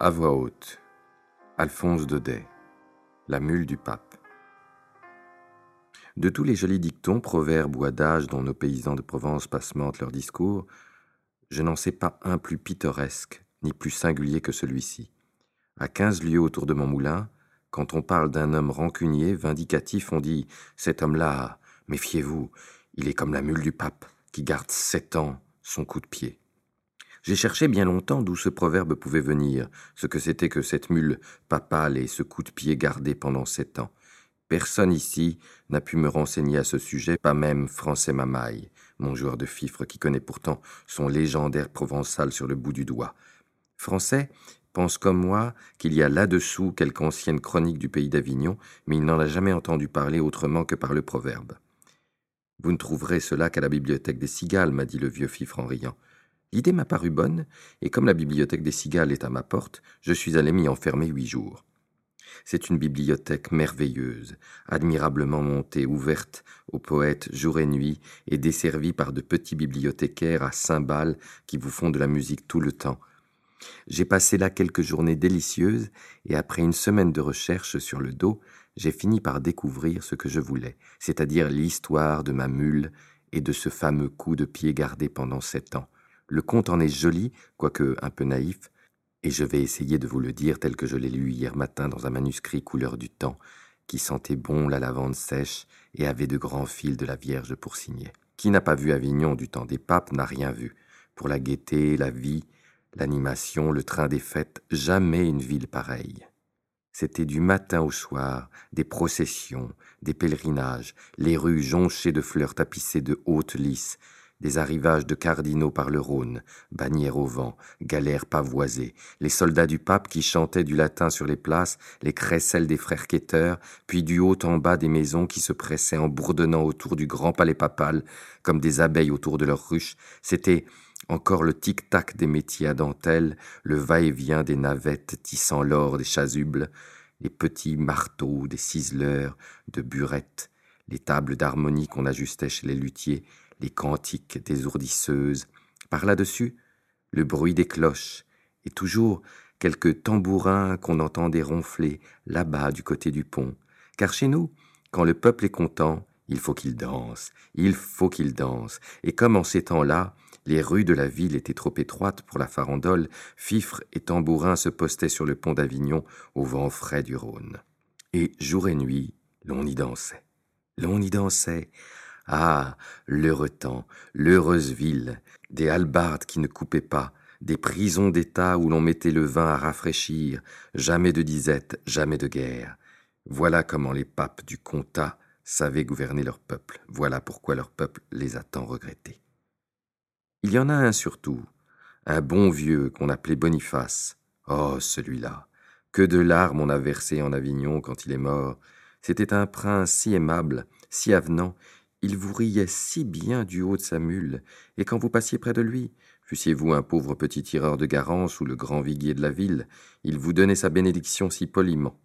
À voix haute, Alphonse Daudet, La mule du pape. De tous les jolis dictons, proverbes ou adages dont nos paysans de Provence passementent leurs discours, je n'en sais pas un plus pittoresque ni plus singulier que celui-ci. À quinze lieues autour de mon moulin, quand on parle d'un homme rancunier, vindicatif, on dit Cet homme-là, méfiez-vous, il est comme la mule du pape, qui garde sept ans son coup de pied. J'ai cherché bien longtemps d'où ce proverbe pouvait venir, ce que c'était que cette mule papale et ce coup de pied gardé pendant sept ans. Personne ici n'a pu me renseigner à ce sujet, pas même Français Mamaille, mon joueur de fifre qui connaît pourtant son légendaire provençal sur le bout du doigt. Français pense comme moi qu'il y a là-dessous quelque ancienne chronique du pays d'Avignon, mais il n'en a jamais entendu parler autrement que par le proverbe. Vous ne trouverez cela qu'à la bibliothèque des cigales, m'a dit le vieux fifre en riant. L'idée m'a paru bonne, et comme la bibliothèque des cigales est à ma porte, je suis allé m'y enfermer huit jours. C'est une bibliothèque merveilleuse, admirablement montée, ouverte aux poètes jour et nuit, et desservie par de petits bibliothécaires à cymbales qui vous font de la musique tout le temps. J'ai passé là quelques journées délicieuses, et après une semaine de recherche sur le dos, j'ai fini par découvrir ce que je voulais, c'est-à-dire l'histoire de ma mule et de ce fameux coup de pied gardé pendant sept ans. Le conte en est joli, quoique un peu naïf, et je vais essayer de vous le dire tel que je l'ai lu hier matin dans un manuscrit couleur du temps, qui sentait bon la lavande sèche et avait de grands fils de la Vierge pour signer. Qui n'a pas vu Avignon du temps des papes n'a rien vu. Pour la gaieté, la vie, l'animation, le train des fêtes, jamais une ville pareille. C'était du matin au soir, des processions, des pèlerinages, les rues jonchées de fleurs tapissées de hautes lys, des arrivages de cardinaux par le Rhône, bannières au vent, galères pavoisées, les soldats du pape qui chantaient du latin sur les places, les crécelles des frères quêteurs, puis du haut en bas des maisons qui se pressaient en bourdonnant autour du grand palais papal, comme des abeilles autour de leur ruche, c'était encore le tic-tac des métiers à dentelle, le va-et-vient des navettes tissant l'or des chasubles, les petits marteaux des ciseleurs, de burettes, les tables d'harmonie qu'on ajustait chez les luthiers, les cantiques des ourdisseuses, par là-dessus, le bruit des cloches, et toujours quelques tambourins qu'on entendait ronfler là-bas du côté du pont. Car chez nous, quand le peuple est content, il faut qu'il danse, il faut qu'il danse, et comme en ces temps-là, les rues de la ville étaient trop étroites pour la farandole, fifres et tambourins se postaient sur le pont d'Avignon au vent frais du Rhône. Et jour et nuit, l'on y dansait. L'on y dansait, ah, l'heureux temps, l'heureuse ville, des halbardes qui ne coupaient pas, des prisons d'État où l'on mettait le vin à rafraîchir, jamais de disette, jamais de guerre. Voilà comment les papes du comtat savaient gouverner leur peuple. Voilà pourquoi leur peuple les a tant regrettés. Il y en a un surtout, un bon vieux qu'on appelait Boniface. Oh, celui-là. Que de larmes on a versé en Avignon quand il est mort. C'était un prince si aimable, si avenant, il vous riait si bien du haut de sa mule, et quand vous passiez près de lui, fussiez-vous un pauvre petit tireur de garance ou le grand viguier de la ville, il vous donnait sa bénédiction si poliment.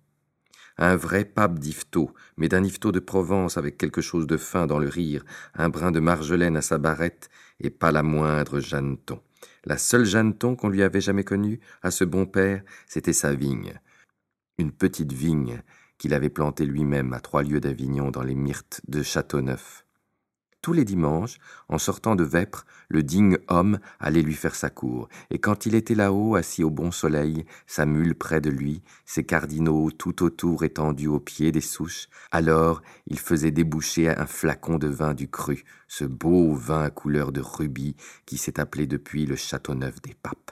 Un vrai pape d'Yvetot, mais d'un Yvetot de Provence avec quelque chose de fin dans le rire, un brin de marjolaine à sa barrette, et pas la moindre Jeanneton. La seule Jeanneton qu'on lui avait jamais connue, à ce bon père, c'était sa vigne. Une petite vigne qu'il avait plantée lui-même à trois lieues d'Avignon dans les myrtes de Châteauneuf. Tous les dimanches, en sortant de Vêpres, le digne homme allait lui faire sa cour, et quand il était là-haut, assis au bon soleil, sa mule près de lui, ses cardinaux tout autour étendus au pied des souches, alors il faisait déboucher un flacon de vin du cru, ce beau vin couleur de rubis qui s'est appelé depuis le Châteauneuf des Papes.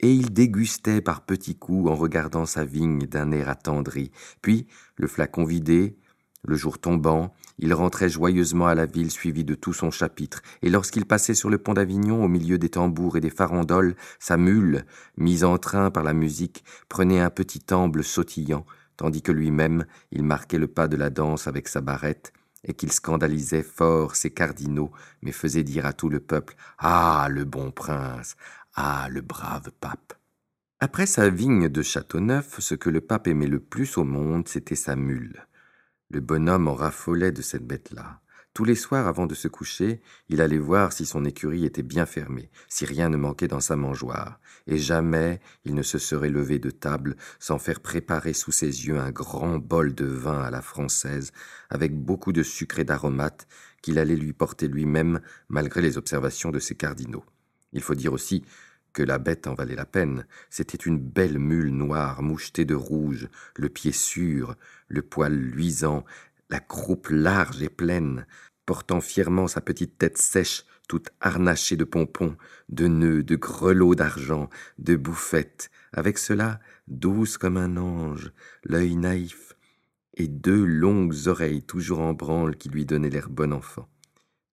Et il dégustait par petits coups en regardant sa vigne d'un air attendri, puis, le flacon vidé, le jour tombant, il rentrait joyeusement à la ville suivi de tout son chapitre, et lorsqu'il passait sur le pont d'Avignon au milieu des tambours et des farandoles, sa mule, mise en train par la musique, prenait un petit amble sautillant, tandis que lui-même il marquait le pas de la danse avec sa barrette, et qu'il scandalisait fort ses cardinaux, mais faisait dire à tout le peuple Ah, le bon prince Ah, le brave pape Après sa vigne de Châteauneuf, ce que le pape aimait le plus au monde, c'était sa mule. Le bonhomme en raffolait de cette bête-là. Tous les soirs, avant de se coucher, il allait voir si son écurie était bien fermée, si rien ne manquait dans sa mangeoire, et jamais il ne se serait levé de table sans faire préparer sous ses yeux un grand bol de vin à la française, avec beaucoup de sucre et d'aromates, qu'il allait lui porter lui-même, malgré les observations de ses cardinaux. Il faut dire aussi que la bête en valait la peine. C'était une belle mule noire, mouchetée de rouge, le pied sûr, le poil luisant, la croupe large et pleine, portant fièrement sa petite tête sèche, toute harnachée de pompons, de nœuds, de grelots d'argent, de bouffettes, avec cela douce comme un ange, l'œil naïf, et deux longues oreilles toujours en branle qui lui donnaient l'air bon enfant.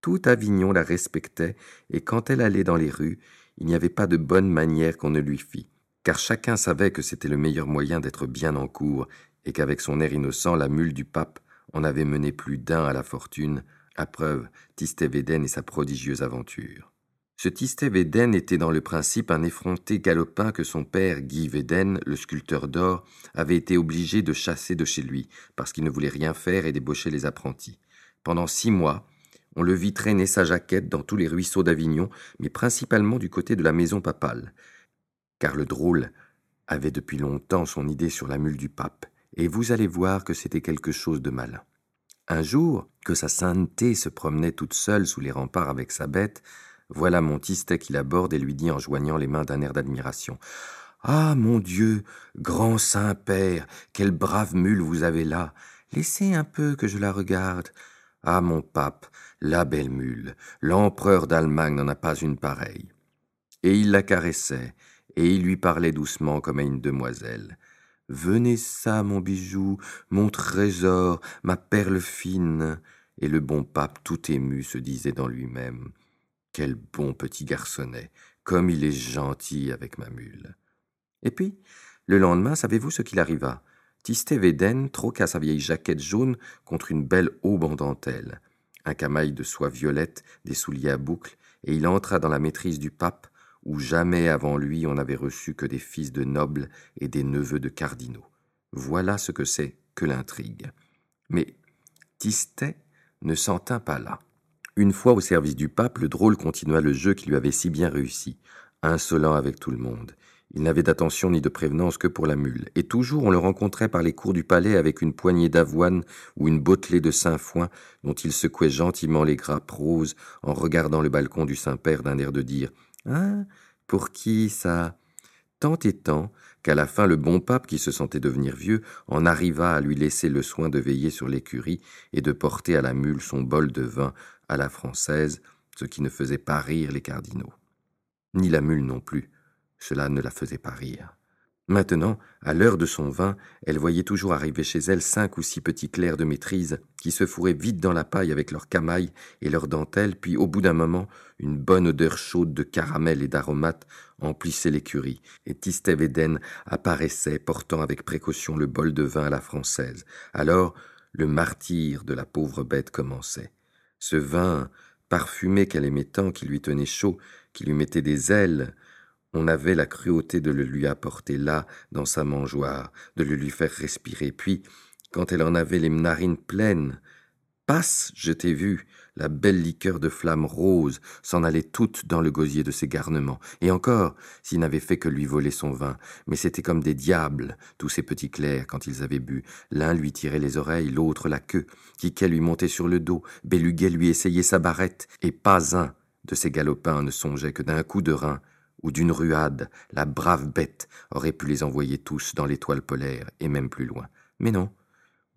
Tout Avignon la respectait, et quand elle allait dans les rues, il n'y avait pas de bonne manière qu'on ne lui fît, car chacun savait que c'était le meilleur moyen d'être bien en cour, et qu'avec son air innocent, la mule du pape on avait mené plus d'un à la fortune, à preuve Tistet-Védène et sa prodigieuse aventure. Ce Tistet-Védène était dans le principe un effronté galopin que son père, Guy Védène, le sculpteur d'or, avait été obligé de chasser de chez lui, parce qu'il ne voulait rien faire et débaucher les apprentis. Pendant six mois, on le vit traîner sa jaquette dans tous les ruisseaux d'Avignon, mais principalement du côté de la maison papale, car le drôle avait depuis longtemps son idée sur la mule du pape, et vous allez voir que c'était quelque chose de malin. Un jour, que sa sainteté se promenait toute seule sous les remparts avec sa bête, voilà Montistet qui l'aborde et lui dit en joignant les mains d'un air d'admiration. Ah, mon Dieu, grand Saint-Père, quelle brave mule vous avez là. Laissez un peu que je la regarde. Ah, mon pape, la belle mule, l'empereur d'Allemagne n'en a pas une pareille. Et il la caressait, et il lui parlait doucement comme à une demoiselle. Venez ça, mon bijou, mon trésor, ma perle fine. Et le bon pape, tout ému, se disait dans lui-même. Quel bon petit garçonnet, comme il est gentil avec ma mule. Et puis, le lendemain, savez-vous ce qu'il arriva? Tistet Védène troqua sa vieille jaquette jaune contre une belle aube en dentelle, un camail de soie violette, des souliers à boucles, et il entra dans la maîtrise du pape, où jamais avant lui on n'avait reçu que des fils de nobles et des neveux de cardinaux. Voilà ce que c'est que l'intrigue. Mais Tistet ne s'en tint pas là. Une fois au service du pape, le drôle continua le jeu qui lui avait si bien réussi, insolent avec tout le monde. Il n'avait d'attention ni de prévenance que pour la mule, et toujours on le rencontrait par les cours du palais avec une poignée d'avoine ou une bottelée de sainfoin dont il secouait gentiment les grappes roses en regardant le balcon du Saint-Père d'un air de dire Hein Pour qui ça? Tant et tant qu'à la fin le bon pape, qui se sentait devenir vieux, en arriva à lui laisser le soin de veiller sur l'écurie et de porter à la mule son bol de vin à la française, ce qui ne faisait pas rire les cardinaux. Ni la mule non plus, cela ne la faisait pas rire. Maintenant, à l'heure de son vin, elle voyait toujours arriver chez elle cinq ou six petits clercs de maîtrise qui se fourraient vite dans la paille avec leurs camailles et leurs dentelles, puis au bout d'un moment, une bonne odeur chaude de caramel et d'aromates emplissait l'écurie, et Tistet-Védène apparaissait portant avec précaution le bol de vin à la française. Alors, le martyr de la pauvre bête commençait. Ce vin parfumé qu'elle aimait tant, qui lui tenait chaud, qui lui mettait des ailes, on avait la cruauté de le lui apporter là, dans sa mangeoire, de le lui faire respirer. Puis, quand elle en avait les narines pleines, passe, je t'ai vu, la belle liqueur de flamme rose s'en allait toute dans le gosier de ses garnements. Et encore, s'il n'avait fait que lui voler son vin, mais c'était comme des diables, tous ces petits clercs, quand ils avaient bu. L'un lui tirait les oreilles, l'autre la queue, Quiquet lui montait sur le dos, Béluguet lui essayait sa barrette, et pas un de ces galopins ne songeait que d'un coup de rein ou d'une ruade, la brave bête aurait pu les envoyer tous dans l'étoile polaire et même plus loin. Mais non,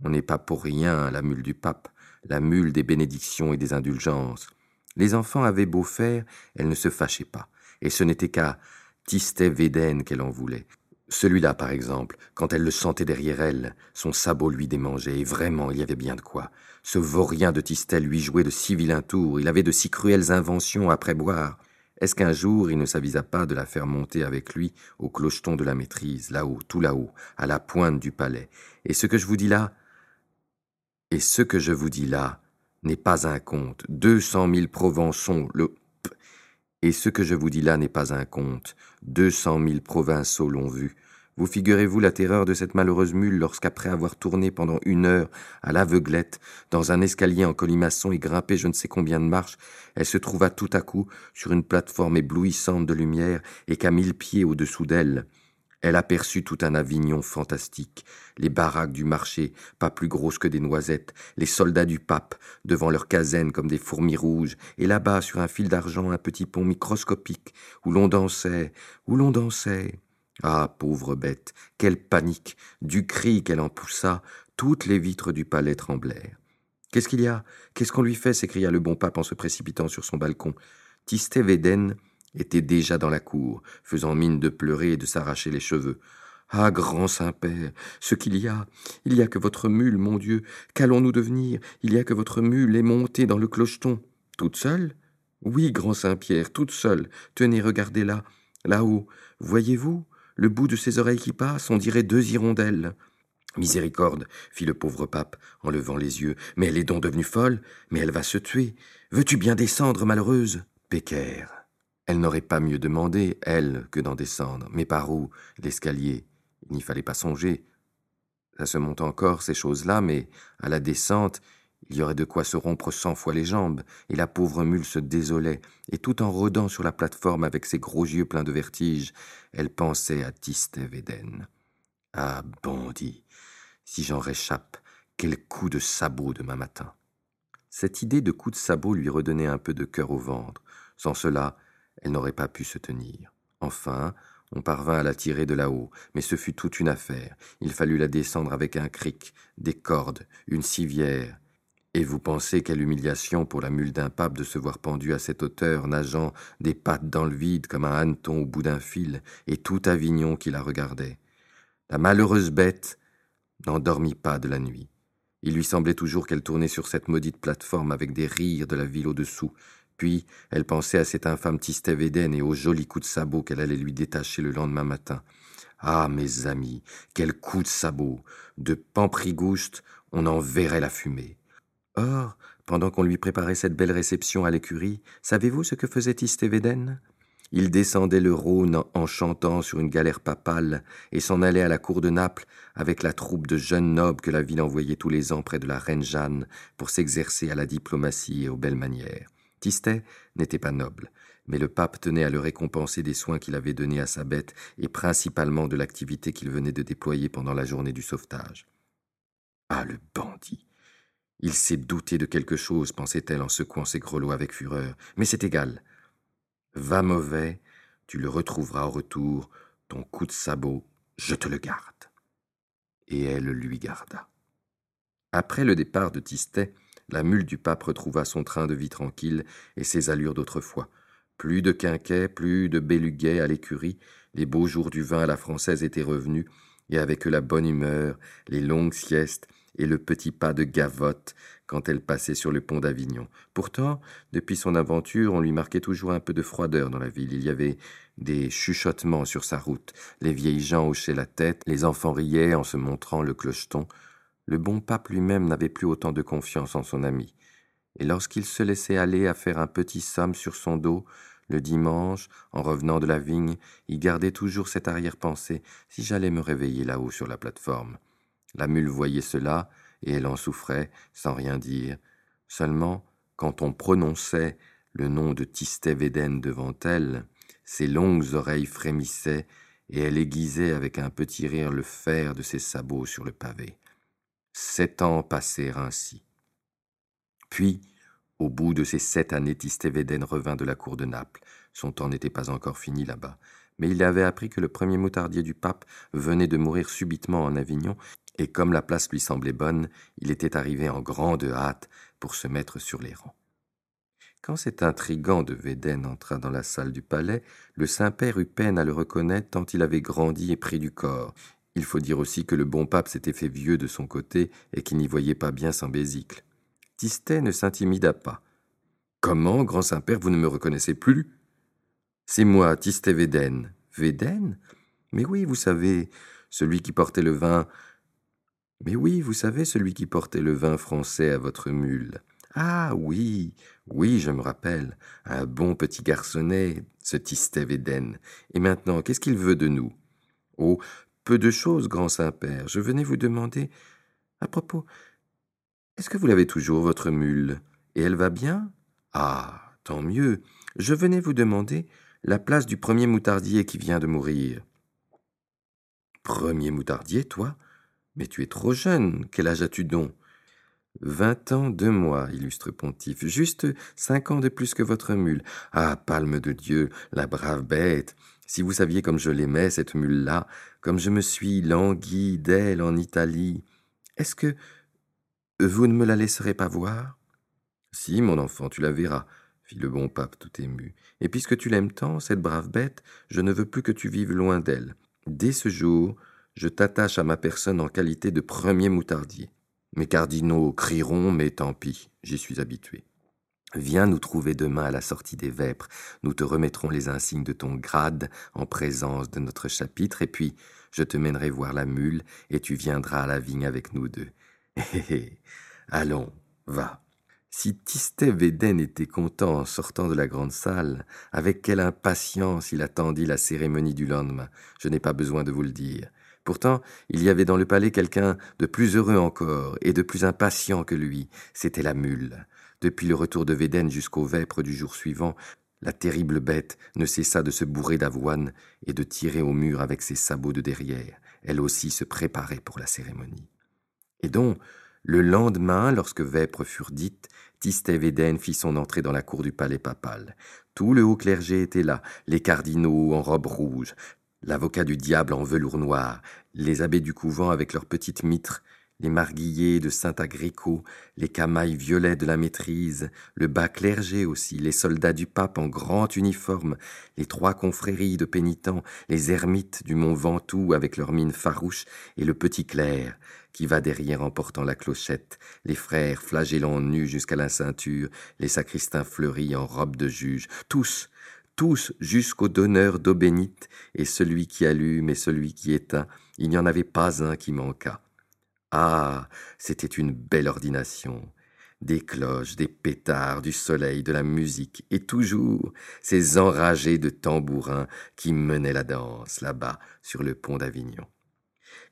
on n'est pas pour rien la mule du pape, la mule des bénédictions et des indulgences. Les enfants avaient beau faire, elle ne se fâchait pas, et ce n'était qu'à Tistet Védène qu'elle en voulait. Celui-là, par exemple, quand elle le sentait derrière elle, son sabot lui démangeait, et vraiment il y avait bien de quoi. Ce vaurien de Tistet lui jouait de si vilains tours, il avait de si cruelles inventions après boire. Est-ce qu'un jour il ne s'avisa pas de la faire monter avec lui au clocheton de la maîtrise, là-haut, tout là-haut, à la pointe du palais? Et ce que je vous dis là, et ce que je vous dis là, n'est pas un conte. Deux cent mille Provençons le et ce que je vous dis là n'est pas un conte. Deux cent mille provinciaux l'ont vu. Vous figurez-vous la terreur de cette malheureuse mule lorsqu'après avoir tourné pendant une heure à l'aveuglette dans un escalier en colimaçon et grimpé je ne sais combien de marches, elle se trouva tout à coup sur une plateforme éblouissante de lumière et qu'à mille pieds au-dessous d'elle, elle aperçut tout un Avignon fantastique, les baraques du marché, pas plus grosses que des noisettes, les soldats du pape, devant leurs casernes comme des fourmis rouges, et là-bas, sur un fil d'argent, un petit pont microscopique, où l'on dansait, où l'on dansait. Ah, pauvre bête, quelle panique Du cri qu'elle en poussa, toutes les vitres du palais tremblèrent. Qu'est-ce qu'il y a? Qu'est-ce qu'on lui fait? s'écria le bon pape en se précipitant sur son balcon. Tistet Védène était déjà dans la cour, faisant mine de pleurer et de s'arracher les cheveux. Ah, grand Saint-Père, ce qu'il y a, il y a que votre mule, mon Dieu, qu'allons-nous devenir? Il y a que votre mule est montée dans le clocheton. Toute seule? Oui, grand Saint-Pierre, toute seule. Tenez, regardez-la, là-haut. Voyez-vous? Le bout de ses oreilles qui passe, on dirait deux hirondelles. Miséricorde, fit le pauvre pape, en levant les yeux. Mais elle est donc devenue folle, mais elle va se tuer. Veux-tu bien descendre, malheureuse? Pécaire. Elle n'aurait pas mieux demandé, elle, que d'en descendre. Mais par où? L'escalier. Il n'y fallait pas songer. Ça se monte encore, ces choses-là, mais à la descente, il y aurait de quoi se rompre cent fois les jambes, et la pauvre mule se désolait, et tout en rôdant sur la plateforme avec ses gros yeux pleins de vertige, elle pensait à Tistévéden. Ah, bandit, si j'en réchappe, quel coup de sabot demain matin. Cette idée de coup de sabot lui redonnait un peu de cœur au ventre. Sans cela, elle n'aurait pas pu se tenir. Enfin, on parvint à la tirer de là-haut, mais ce fut toute une affaire. Il fallut la descendre avec un cric, des cordes, une civière. Et vous pensez quelle humiliation pour la mule d'un pape de se voir pendue à cette hauteur, nageant des pattes dans le vide comme un hanneton au bout d'un fil, et tout Avignon qui la regardait. La malheureuse bête n'en dormit pas de la nuit. Il lui semblait toujours qu'elle tournait sur cette maudite plateforme avec des rires de la ville au-dessous, puis elle pensait à cet infâme Tistévéden et aux jolis coups de sabot qu'elle allait lui détacher le lendemain matin. Ah, mes amis, quel coup de sabot De Pamprigouste, on en verrait la fumée. Or, pendant qu'on lui préparait cette belle réception à l'écurie, savez-vous ce que faisait Tistévéden il descendait le Rhône en chantant sur une galère papale et s'en allait à la cour de Naples avec la troupe de jeunes nobles que la ville envoyait tous les ans près de la reine Jeanne pour s'exercer à la diplomatie et aux belles manières. Tistet n'était pas noble, mais le pape tenait à le récompenser des soins qu'il avait donnés à sa bête et principalement de l'activité qu'il venait de déployer pendant la journée du sauvetage. Ah, le bandit Il s'est douté de quelque chose, pensait-elle en secouant ses grelots avec fureur, mais c'est égal. Va mauvais, tu le retrouveras au retour, ton coup de sabot, je te le garde. Et elle lui garda. Après le départ de Tistet, la mule du pape retrouva son train de vie tranquille et ses allures d'autrefois. Plus de quinquets, plus de béluguets à l'écurie, les beaux jours du vin à la française étaient revenus, et avec eux la bonne humeur, les longues siestes et le petit pas de gavotte quand elle passait sur le pont d'Avignon. Pourtant, depuis son aventure, on lui marquait toujours un peu de froideur dans la ville. Il y avait des chuchotements sur sa route. Les vieilles gens hochaient la tête, les enfants riaient en se montrant le clocheton. Le bon pape lui-même n'avait plus autant de confiance en son ami, et lorsqu'il se laissait aller à faire un petit somme sur son dos, le dimanche, en revenant de la vigne, il gardait toujours cette arrière-pensée si j'allais me réveiller là-haut sur la plateforme. La mule voyait cela, et elle en souffrait, sans rien dire. Seulement, quand on prononçait le nom de Tistévéden devant elle, ses longues oreilles frémissaient, et elle aiguisait avec un petit rire le fer de ses sabots sur le pavé. Sept ans passèrent ainsi. Puis, au bout de ces sept années, Tistévéden revint de la cour de Naples. Son temps n'était pas encore fini là-bas, mais il avait appris que le premier moutardier du pape venait de mourir subitement en Avignon, et comme la place lui semblait bonne, il était arrivé en grande hâte pour se mettre sur les rangs. Quand cet intrigant de Védène entra dans la salle du palais, le Saint-Père eut peine à le reconnaître tant il avait grandi et pris du corps. Il faut dire aussi que le bon pape s'était fait vieux de son côté et qu'il n'y voyait pas bien sans Bézicle. Tistet ne s'intimida pas. Comment, grand Saint-Père, vous ne me reconnaissez plus C'est moi, Tistet Védène. Védène? Mais oui, vous savez, celui qui portait le vin. Mais oui, vous savez, celui qui portait le vin français à votre mule. Ah oui, oui, je me rappelle. Un bon petit garçonnet, ce Tistet Védène. Et maintenant, qu'est-ce qu'il veut de nous? Oh, Peu de choses, grand Saint-Père. Je venais vous demander. À propos, est-ce que vous l'avez toujours, votre mule? Et elle va bien? Ah, tant mieux. Je venais vous demander la place du premier moutardier qui vient de mourir. Premier moutardier, toi? Mais tu es trop jeune. Quel âge as-tu donc? Vingt ans, deux mois, illustre pontife, juste cinq ans de plus que votre mule. Ah, palme de Dieu, la brave bête. Si vous saviez comme je l'aimais, cette mule-là, comme je me suis langui d'elle en Italie, est-ce que vous ne me la laisserez pas voir? Si, mon enfant, tu la verras, fit le bon pape tout ému. Et puisque tu l'aimes tant, cette brave bête, je ne veux plus que tu vives loin d'elle. Dès ce jour, je t'attache à ma personne en qualité de premier moutardier. Mes cardinaux crieront, mais tant pis, j'y suis habitué. Viens nous trouver demain à la sortie des vêpres, nous te remettrons les insignes de ton grade en présence de notre chapitre, et puis je te mènerai voir la mule, et tu viendras à la vigne avec nous deux. Hé allons, va. Si Tistet Védène était content en sortant de la grande salle, avec quelle impatience il attendit la cérémonie du lendemain, je n'ai pas besoin de vous le dire. Pourtant, il y avait dans le palais quelqu'un de plus heureux encore et de plus impatient que lui. C'était la mule. Depuis le retour de Védène jusqu'aux vêpres du jour suivant, la terrible bête ne cessa de se bourrer d'avoine et de tirer au mur avec ses sabots de derrière. Elle aussi se préparait pour la cérémonie. Et donc, le lendemain, lorsque vêpres furent dites, Tistet Védène fit son entrée dans la cour du palais papal. Tout le haut clergé était là, les cardinaux en robe rouge, l'avocat du diable en velours noir, les abbés du couvent avec leurs petites mitres, les marguillés de Saint-Agricot, les camailles violets de la maîtrise, le bas clergé aussi, les soldats du pape en grand uniforme, les trois confréries de pénitents, les ermites du mont Ventoux avec leurs mines farouches, et le petit clerc qui va derrière en portant la clochette, les frères flagellants nus jusqu'à la ceinture, les sacristains fleuris en robe de juge, tous, tous jusqu'au donneur d'eau bénite, et celui qui allume et celui qui éteint, il n'y en avait pas un qui manquât. Ah, c'était une belle ordination. Des cloches, des pétards, du soleil, de la musique, et toujours ces enragés de tambourins qui menaient la danse là-bas sur le pont d'Avignon.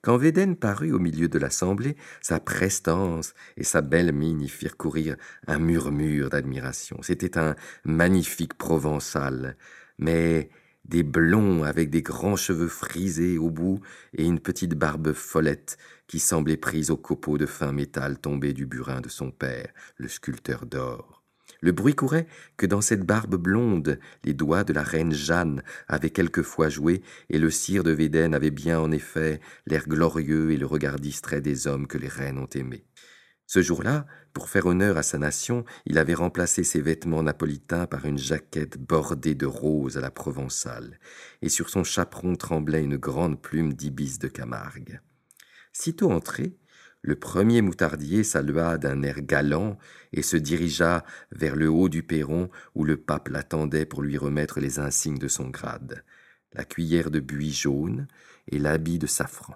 Quand Védène parut au milieu de l'assemblée, sa prestance et sa belle mine y firent courir un murmure d'admiration. C'était un magnifique provençal, mais des blonds avec des grands cheveux frisés au bout et une petite barbe follette qui semblait prise au copeau de fin métal tombé du burin de son père, le sculpteur d'or. Le bruit courait que dans cette barbe blonde, les doigts de la reine Jeanne avaient quelquefois joué, et le sire de Védène avait bien en effet l'air glorieux et le regard distrait des hommes que les reines ont aimés. Ce jour-là, pour faire honneur à sa nation, il avait remplacé ses vêtements napolitains par une jaquette bordée de roses à la provençale, et sur son chaperon tremblait une grande plume d'ibis de Camargue. Sitôt entré, le premier moutardier salua d'un air galant et se dirigea vers le haut du perron où le pape l'attendait pour lui remettre les insignes de son grade, la cuillère de buis jaune et l'habit de safran.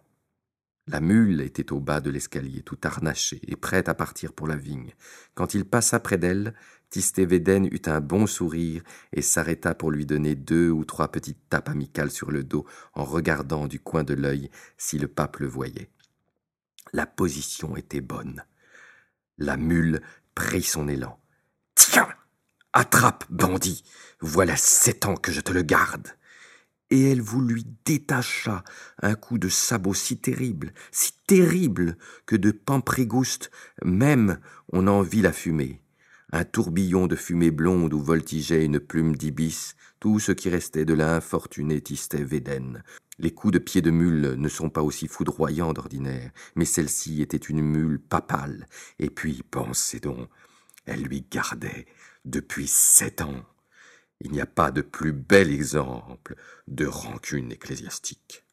La mule était au bas de l'escalier, tout harnachée et prête à partir pour la vigne. Quand il passa près d'elle, Tistévédène eut un bon sourire et s'arrêta pour lui donner deux ou trois petites tapes amicales sur le dos en regardant du coin de l'œil si le pape le voyait. La position était bonne. La mule prit son élan. Tiens Attrape, bandit Voilà sept ans que je te le garde et elle vous lui détacha un coup de sabot si terrible, si terrible, que de Pamprégoust même on en vit la fumée. Un tourbillon de fumée blonde où voltigeait une plume d'ibis, tout ce qui restait de l'infortuné Tistet Védène, les coups de pied de mule ne sont pas aussi foudroyants d'ordinaire, mais celle-ci était une mule papale, et puis, pensez donc, elle lui gardait depuis sept ans. Il n'y a pas de plus bel exemple de rancune ecclésiastique.